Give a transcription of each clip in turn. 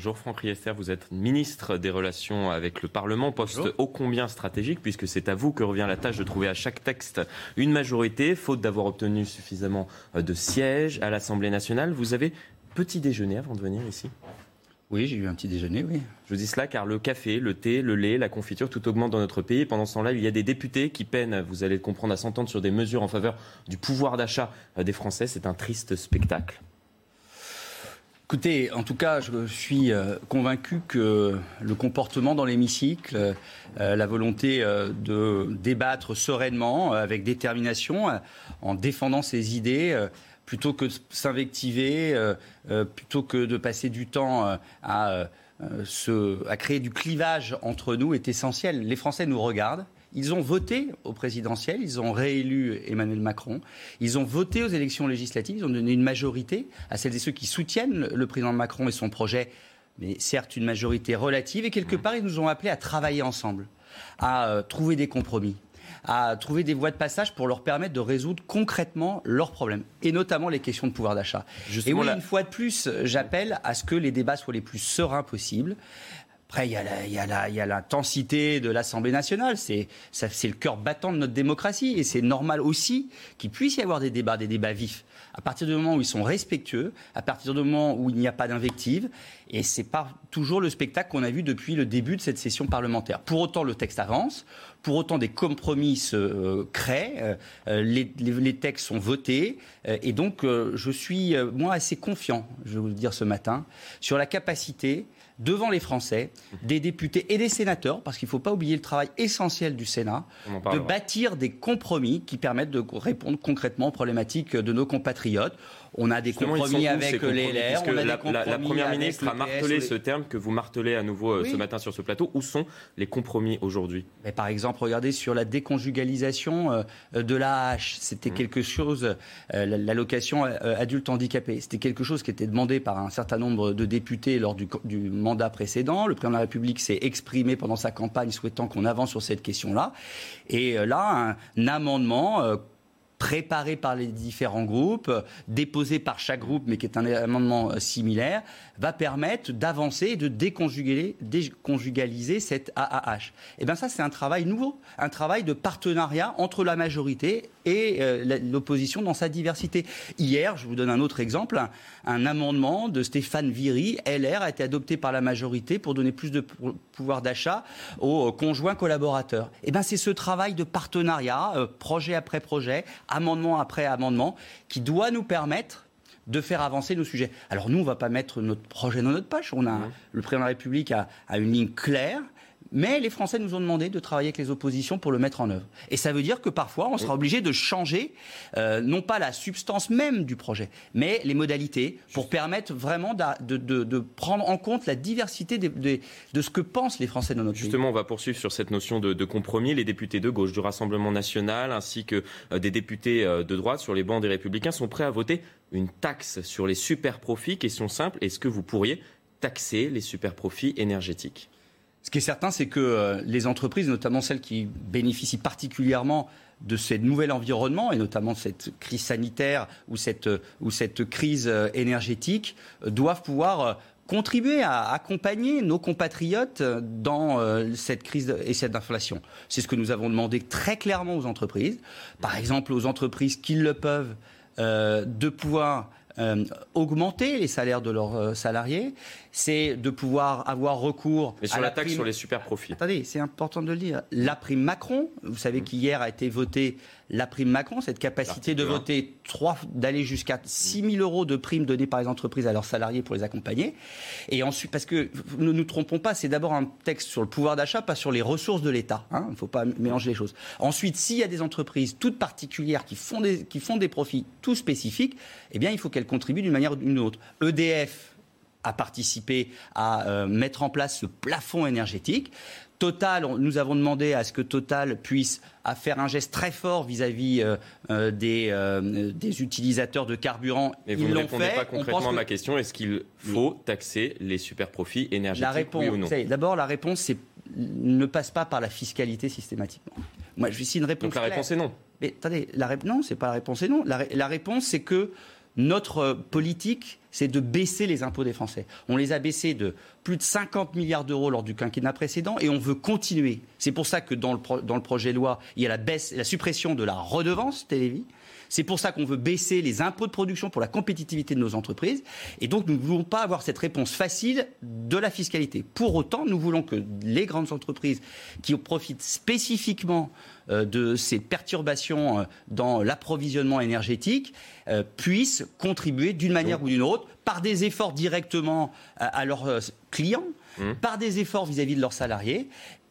Bonjour Franck Riester, vous êtes ministre des Relations avec le Parlement, poste ô combien stratégique puisque c'est à vous que revient la tâche de trouver à chaque texte une majorité, faute d'avoir obtenu suffisamment de sièges à l'Assemblée nationale. Vous avez petit déjeuner avant de venir ici? Oui, j'ai eu un petit déjeuner, oui. Je vous dis cela car le café, le thé, le lait, la confiture, tout augmente dans notre pays. Pendant ce temps-là, il y a des députés qui peinent, vous allez le comprendre, à s'entendre sur des mesures en faveur du pouvoir d'achat des Français. C'est un triste spectacle. Écoutez, en tout cas, je suis euh, convaincu que le comportement dans l'hémicycle, euh, la volonté euh, de débattre sereinement, avec détermination, en défendant ses idées, plutôt que de s'invectiver, plutôt que de passer du temps à, à créer du clivage entre nous, est essentiel. Les Français nous regardent. Ils ont voté au présidentiel, ils ont réélu Emmanuel Macron, ils ont voté aux élections législatives, ils ont donné une majorité à celles et ceux qui soutiennent le président Macron et son projet, mais certes une majorité relative, et quelque part ils nous ont appelés à travailler ensemble, à trouver des compromis, à trouver des voies de passage pour leur permettre de résoudre concrètement leurs problèmes, et notamment les questions de pouvoir d'achat. Et oui, une fois de plus, j'appelle à ce que les débats soient les plus sereins possibles. Après, il y a l'intensité de l'Assemblée nationale. C'est le cœur battant de notre démocratie. Et c'est normal aussi qu'il puisse y avoir des débats, des débats vifs. À partir du moment où ils sont respectueux, à partir du moment où il n'y a pas d'invective. Et ce n'est pas toujours le spectacle qu'on a vu depuis le début de cette session parlementaire. Pour autant, le texte avance. Pour autant, des compromis se euh, créent, euh, les, textes sont votés, euh, et donc je suis, moi, assez confiant, je vais vous le dire ce matin, sur la capacité devant les Français, des députés et des sénateurs, parce qu'il ne faut pas oublier le travail essentiel du Sénat, de bâtir des compromis qui permettent de répondre concrètement aux problématiques de nos compatriotes. On a des compromis avec les LR. On a la, la, Première ministre a martelé ce terme que vous martelez à nouveau euh, ce matin sur ce plateau. Où sont les compromis aujourd'hui? Par exemple, regardez sur la déconjugalisation euh, de l'AH. C'était mmh. quelque chose, euh, l'allocation adulte handicapé. C'était quelque chose qui était demandé par un certain nombre de députés lors du, du mandat précédent. Le président de la République s'est exprimé pendant sa campagne souhaitant qu'on avance sur cette question-là. Et là, un amendement préparé par les différents groupes, déposé par chaque groupe, mais qui est un amendement euh, similaire, va permettre d'avancer et de déconjugaliser cette AAH. Et eh bien ça, c'est un travail nouveau, un travail de partenariat entre la majorité et euh, l'opposition dans sa diversité. Hier, je vous donne un autre exemple, un, amendement de Stéphane Viry, LR, a été adopté par la majorité pour donner plus de pouvoir d'achat aux conjoints collaborateurs. Et eh bien c'est ce travail de partenariat, euh, projet après projet, amendement après amendement, qui doit nous permettre de faire avancer nos sujets. Alors nous, on ne va pas mettre notre projet dans notre poche. On a, mmh. Le président de la République a, a une ligne claire. Mais les Français nous ont demandé de travailler avec les oppositions pour le mettre en œuvre. Et ça veut dire que parfois, on sera obligé de changer, euh, non pas la substance même du projet, mais les modalités, pour permettre vraiment de, de, prendre en compte la diversité de, de, ce que pensent les Français dans notre pays. Justement, on va poursuivre sur cette notion de, compromis. Les députés de gauche du Rassemblement national, ainsi que euh, des députés euh, de droite sur les bancs des Républicains, sont prêts à voter une taxe sur les super profits. Question simple, est-ce que vous pourriez taxer les super profits énergétiques? Ce qui est certain, c'est que euh, les entreprises, notamment celles qui bénéficient particulièrement de ce nouvel environnement, et notamment cette crise sanitaire ou cette, ou cette crise euh, énergétique, euh, doivent pouvoir contribuer à accompagner nos compatriotes dans cette crise et cette inflation. C'est ce que nous avons demandé très clairement aux entreprises. Par exemple, aux entreprises qui le peuvent, de pouvoir euh, augmenter les salaires de leurs euh, salariés, c'est de pouvoir avoir recours Mais sur à la, taxe sur les super profits. Attendez, c'est important de le dire. La prime Macron, vous savez qu'hier a été votée la prime Macron, cette capacité de voter trois, d'aller jusqu'à 6 000 euros de primes données par les entreprises à leurs salariés pour les accompagner. Et ensuite, parce que ne nous trompons pas, c'est d'abord un texte sur le pouvoir d'achat, pas sur les ressources de l'État. Hein. Il ne faut pas mélanger les choses. Ensuite, s'il y a des entreprises toutes particulières qui font des, qui font des profits tout spécifiques, eh bien, il faut qu'elles contribuent d'une manière ou d'une autre. EDF a participé à euh, mettre en place ce plafond énergétique. Total, nous avons demandé à ce que Total puisse faire un geste très fort vis-à-vis euh, euh, des, utilisateurs de carburant. Mais vous ne répondez pas concrètement à ma question. Est-ce qu'il faut taxer les super profits énergétiques la réponse, oui ou non D'abord, la réponse ne passe pas par la fiscalité systématiquement. Moi, je essayer une réponse. Donc la réponse est non. Mais attendez, la non, c'est pas la réponse est non. la réponse, c'est que notre politique, c'est de baisser les impôts des Français. On les a baissés de plus de 50 milliards d'euros lors du quinquennat précédent et on veut continuer. C'est pour ça que dans le, projet de loi, il y a la, baisse, la suppression de la redevance Télévis. C'est pour ça qu'on veut baisser les impôts de production pour la compétitivité de nos entreprises. Et donc, nous ne voulons pas avoir cette réponse facile de la fiscalité. Pour autant, nous voulons que les grandes entreprises qui profitent spécifiquement euh, de ces perturbations euh, dans l'approvisionnement énergétique euh, puissent contribuer d'une manière ou d'une autre par des efforts directement à, leurs clients, mmh. par des efforts vis-à-vis de leurs salariés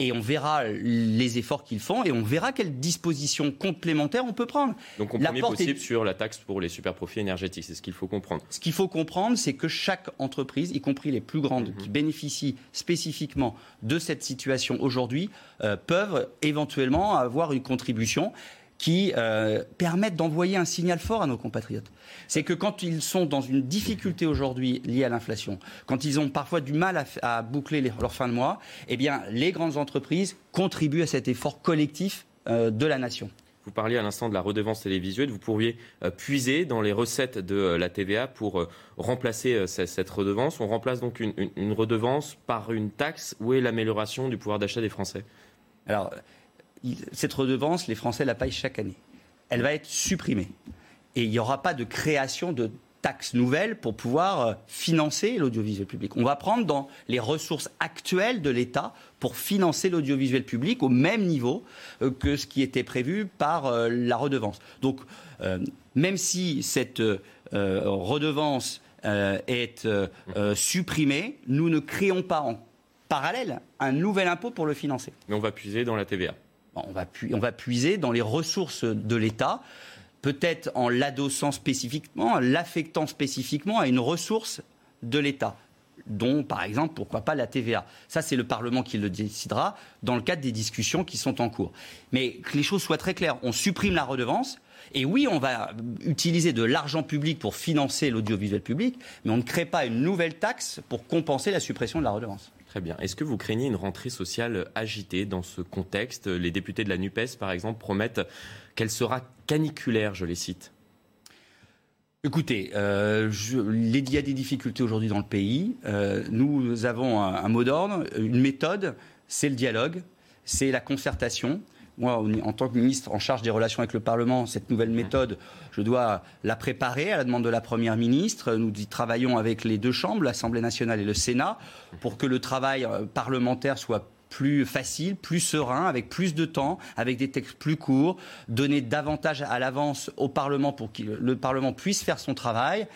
et on verra les efforts qu'ils font et on verra quelles dispositions complémentaires on peut prendre. Donc compromis possible sur la taxe pour les super profits énergétiques, c'est ce qu'il faut comprendre. Ce qu'il faut comprendre, c'est que chaque entreprise, y compris les plus grandes, mhm. qui bénéficient spécifiquement de cette situation aujourd'hui, euh, peuvent éventuellement avoir une contribution qui euh, permettent d'envoyer un signal fort à nos compatriotes. C'est que quand ils sont dans une difficulté aujourd'hui liée à l'inflation, quand ils ont parfois du mal à, boucler leur fin de mois, eh bien, les grandes entreprises contribuent à cet effort collectif euh, de la nation. Vous parliez à l'instant de la redevance télévisuelle. Vous pourriez euh, puiser dans les recettes de la TVA pour remplacer cette redevance. On remplace donc une, une redevance par une taxe. Où est l'amélioration du pouvoir d'achat des Français? Alors, cette redevance, les Français la payent chaque année. Elle va être supprimée. Et il n'y aura pas de création de taxes nouvelles pour pouvoir euh, financer l'audiovisuel public. On va prendre dans les ressources actuelles de l'État pour financer l'audiovisuel public au même niveau euh, que ce qui était prévu par euh, la redevance. Donc, même si cette redevance est supprimée, nous ne créons pas en parallèle un nouvel impôt pour le financer. Mais on va puiser dans la TVA on va, puiser dans les ressources de l'État, peut-être en l'adossant spécifiquement, en l'affectant spécifiquement à une ressource de l'État dont, par exemple, pourquoi pas la TVA. Ça, c'est le Parlement qui le décidera dans le cadre des discussions qui sont en cours. Mais que les choses soient très claires, on supprime la redevance, et oui, on va utiliser de l'argent public pour financer l'audiovisuel public, mais on ne crée pas une nouvelle taxe pour compenser la suppression de la redevance. Très bien. Est-ce que vous craignez une rentrée sociale agitée dans ce contexte? Les députés de la NUPES, par exemple, promettent qu'elle sera caniculaire, je les cite. Écoutez, euh, il y a des difficultés aujourd'hui dans le pays. Euh, nous avons un mot d'ordre, une méthode, c'est le dialogue, c'est la concertation moi, en tant que ministre en charge des relations avec le Parlement, cette nouvelle méthode, je dois la préparer à la demande de la Première ministre. Nous y travaillons avec les deux chambres, l'Assemblée nationale et le Sénat, pour que le travail euh, parlementaire soit plus facile, plus serein, avec plus de temps, avec des textes plus courts, donner davantage à l'avance au Parlement pour que le Parlement puisse faire son travail,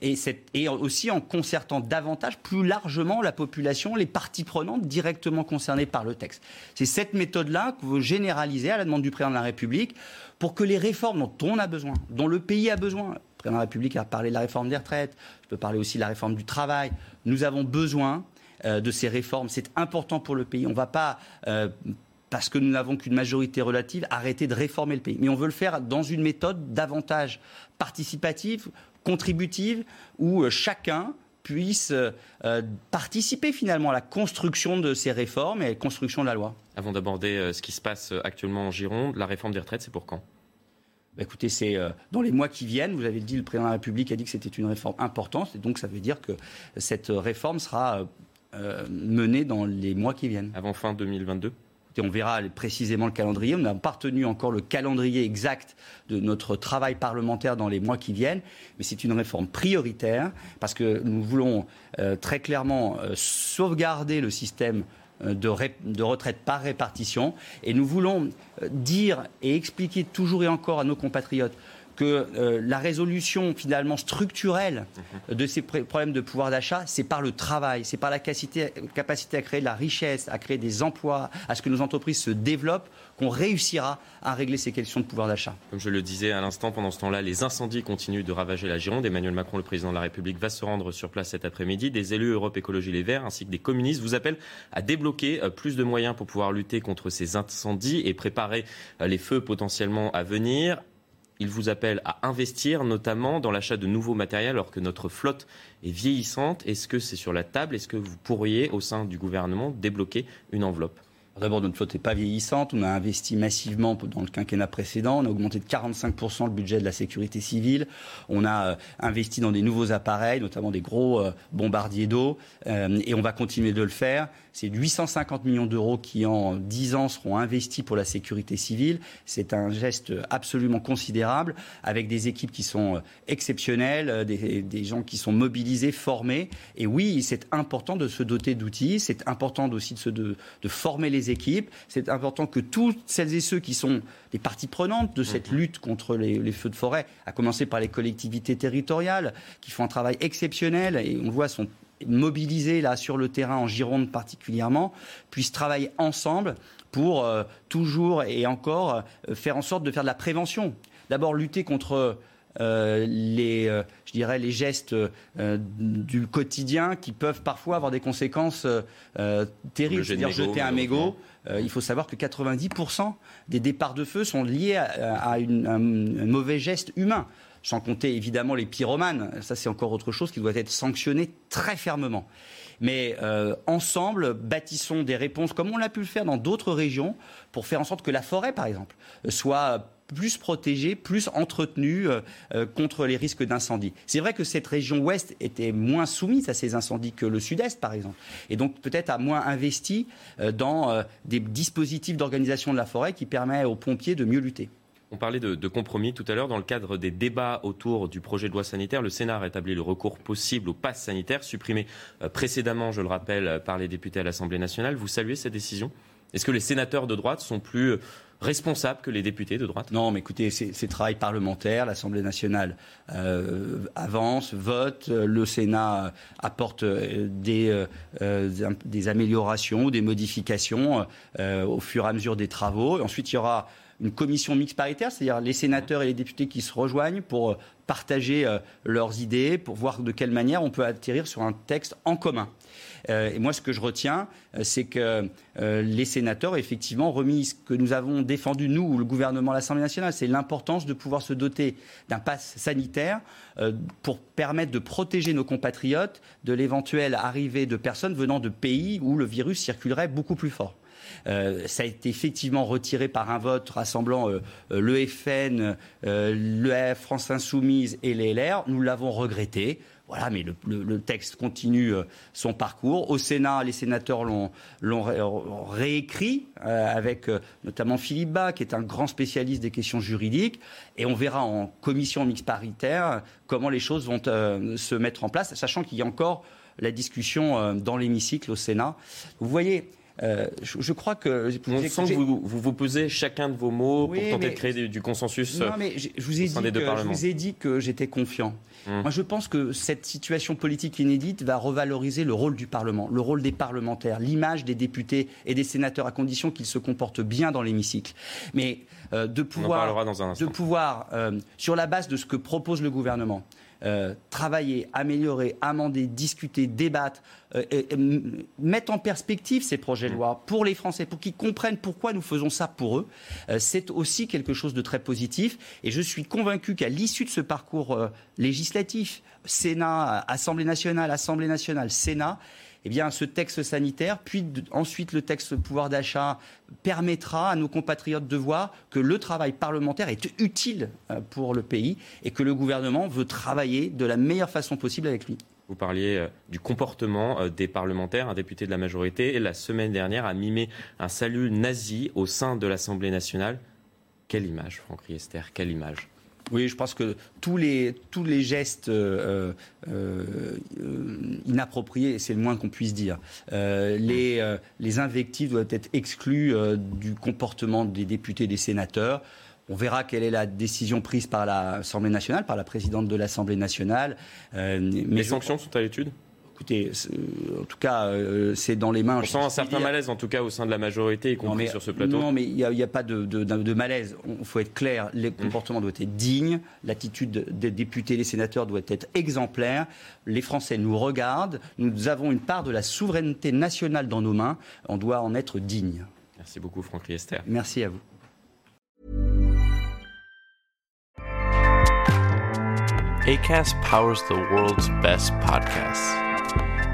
et, aussi en concertant davantage, plus largement, la population, les parties prenantes directement concernées par le texte. C'est cette méthode-là que vous généralisez à la demande du Président de la République pour que les réformes dont on a besoin, dont le pays a besoin, le Président de la République a parlé de la réforme des retraites, je peux parler aussi de la réforme du travail, nous avons besoin de ces réformes. C'est important pour le pays. On ne va pas euh, parce que nous n'avons qu'une majorité relative, arrêter de réformer le pays. Mais on veut le faire dans une méthode davantage participative, contributive, où euh, chacun puissent euh, participer finalement à la construction de ces réformes et à la construction de la loi. Avant d'aborder ce qui se passe actuellement en Gironde, la réforme des retraites, c'est pour quand? Bah, écoutez, c'est dans les mois qui viennent. Vous avez dit, le président de la République a dit que c'était une réforme importante, et donc ça veut dire que cette réforme sera menée dans les mois qui viennent. Avant fin 2022 on verra précisément le calendrier. On n'a pas retenu encore le calendrier exact de notre travail parlementaire dans les mois qui viennent, mais c'est une réforme prioritaire parce que nous voulons euh, très clairement euh, sauvegarder le système euh, de, retraite par répartition et nous voulons dire et expliquer toujours et encore à nos compatriotes que euh, la résolution finalement structurelle mhm. de ces problèmes de pouvoir d'achat, c'est par le travail, c'est par la capacité, capacité à créer de la richesse, à créer des emplois, à ce que nos entreprises se développent, qu'on réussira à régler ces questions de pouvoir d'achat. Comme je le disais à l'instant, pendant ce temps-là, les incendies continuent de ravager la Gironde. Emmanuel Macron, le président de la République, va se rendre sur place cet après-midi. Des élus Europe Écologie Les Verts ainsi que des communistes vous appellent à débloquer euh, plus de moyens pour pouvoir lutter contre ces incendies et préparer euh, les feux potentiellement à venir. Il vous appelle à investir notamment dans l'achat de nouveaux matériels alors que notre flotte est vieillissante. Est-ce que c'est sur la table? Est-ce que vous pourriez, au sein du gouvernement, débloquer une enveloppe? D'abord, notre flotte n'est pas vieillissante. On a investi massivement dans le quinquennat précédent. On a augmenté de 45% le budget de la sécurité civile. On a euh, investi dans des nouveaux appareils, notamment des gros euh, bombardiers d'eau. Euh, et on va continuer de le faire. C'est 850 millions d'euros qui, en 10 ans, seront investis pour la sécurité civile. C'est un geste absolument considérable, avec des équipes qui sont exceptionnelles, des, gens qui sont mobilisés, formés. Et oui, c'est important de se doter d'outils. C'est important aussi de, se, de, de former les équipes. C'est important que toutes celles et ceux qui sont les parties prenantes de cette mhm. lutte contre les, feux de forêt, à commencer par les collectivités territoriales, qui font un travail exceptionnel et on voit sont mobilisés là sur le terrain en Gironde particulièrement, puissent travailler ensemble pour euh, toujours et encore euh, faire en sorte de faire de la prévention. D'abord lutter contre euh, les, euh, je dirais, les gestes euh, du quotidien qui peuvent parfois avoir des conséquences terribles. C'est-à-dire jeter un mégot. il faut savoir que 90% des départs de feu sont liés à, une, un, mauvais geste humain sans compter évidemment les pyromanes. Ça, c'est encore autre chose qui doit être sanctionné très fermement. Mais ensemble, bâtissons des réponses comme on l'a pu le faire dans d'autres régions pour faire en sorte que la forêt, par exemple, soit plus protégée, plus entretenue euh, euh, contre les risques d'incendie. C'est vrai que cette région ouest était moins soumise à ces incendies que le sud-est, par exemple, et donc peut-être a moins investi euh, dans des dispositifs d'organisation de la forêt qui permettent aux pompiers de mieux lutter. On parlait de, de, compromis tout à l'heure. Dans le cadre des débats autour du projet de loi sanitaire, le Sénat a rétabli le recours possible au pass sanitaire, supprimé précédemment, je le rappelle, par les députés à l'Assemblée nationale. Vous saluez cette décision? Est-ce que les sénateurs de droite sont plus responsable que les députés de droite? Non, mais écoutez, c'est travail parlementaire. L'Assemblée nationale euh, avance, vote. Le Sénat apporte euh, des, euh, des améliorations, des modifications au fur et à mesure des travaux. ensuite, il y aura une commission mixte paritaire, c'est-à-dire les sénateurs et les députés qui se rejoignent pour partager leurs idées, pour voir de quelle manière on peut atterrir sur un texte en commun. Euh, et moi, ce que je retiens, euh, c'est que euh, les sénateurs, effectivement, remis ce que nous avons défendu, nous, ou le gouvernement, l'Assemblée nationale, c'est l'importance de pouvoir se doter d'un pass sanitaire pour permettre de protéger nos compatriotes de l'éventuelle arrivée de personnes venant de pays où le virus circulerait beaucoup plus fort. Ça a été effectivement retiré par un vote rassemblant le FN, le France Insoumise et les LR. Nous l'avons regretté. Voilà, mais le, texte continue euh, son parcours. Au Sénat, les sénateurs l'ont réécrit euh, avec euh, notamment Philippe Bas, qui est un grand spécialiste des questions juridiques. Et on verra en commission mixte paritaire comment les choses vont se mettre en place, sachant qu'il y a encore la discussion dans l'hémicycle au Sénat. Vous voyez, euh, je, crois que. On sent que vous, vous, posez chacun de vos mots pour tenter de créer du, consensus. Non, mais je, vous ai dit que, je vous ai dit que j'étais confiant. Hum. Moi, je pense que cette situation politique inédite va revaloriser le rôle du Parlement, le rôle des parlementaires, l'image des députés et des sénateurs, à condition qu'ils se comportent bien dans l'hémicycle. Mais euh, de pouvoir, de pouvoir euh, sur la base de ce que propose le gouvernement, euh, travailler, améliorer, amender, discuter, débattre, euh, et, mettre en perspective ces projets de loi pour les Français, pour qu'ils comprennent pourquoi nous faisons ça pour eux, c'est aussi quelque chose de très positif. Et je suis convaincu qu'à l'issue de ce parcours législatif, Sénat, Assemblée nationale, Assemblée nationale, Sénat, eh bien, ce texte sanitaire, puis ensuite le texte pouvoir d'achat, permettra à nos compatriotes de voir que le travail parlementaire est utile euh, pour le pays et que le gouvernement veut travailler de la meilleure façon possible avec lui. Vous parliez euh, du comportement euh, des parlementaires. Un député de la majorité, la semaine dernière, a mimé un salut nazi au sein de l'Assemblée nationale. Quelle image, Franck Riester, quelle image? Oui, je pense que tous les, tous les gestes euh, euh, euh, inappropriés, c'est le moins qu'on puisse dire. les, les invectives doivent être exclues du comportement des députés et des sénateurs. On verra quelle est la décision prise par l'Assemblée nationale, par la présidente de l'Assemblée nationale. les sanctions sont à l'étude? Écoutez, euh, en tout cas, euh, c'est dans les mains. On sent un certain malaise, en tout cas, au sein de la majorité, y compris sur ce plateau. Non, mais il n'y a, pas de, malaise. Il faut être clair. Les mmh. comportements doivent être dignes. L'attitude des députés, des sénateurs doit être exemplaire. Les Français nous regardent. Nous avons une part de la souveraineté nationale dans nos mains. On doit en être digne. Merci beaucoup, Franck Riester. Merci à vous. ACAST powers the world's best podcasts.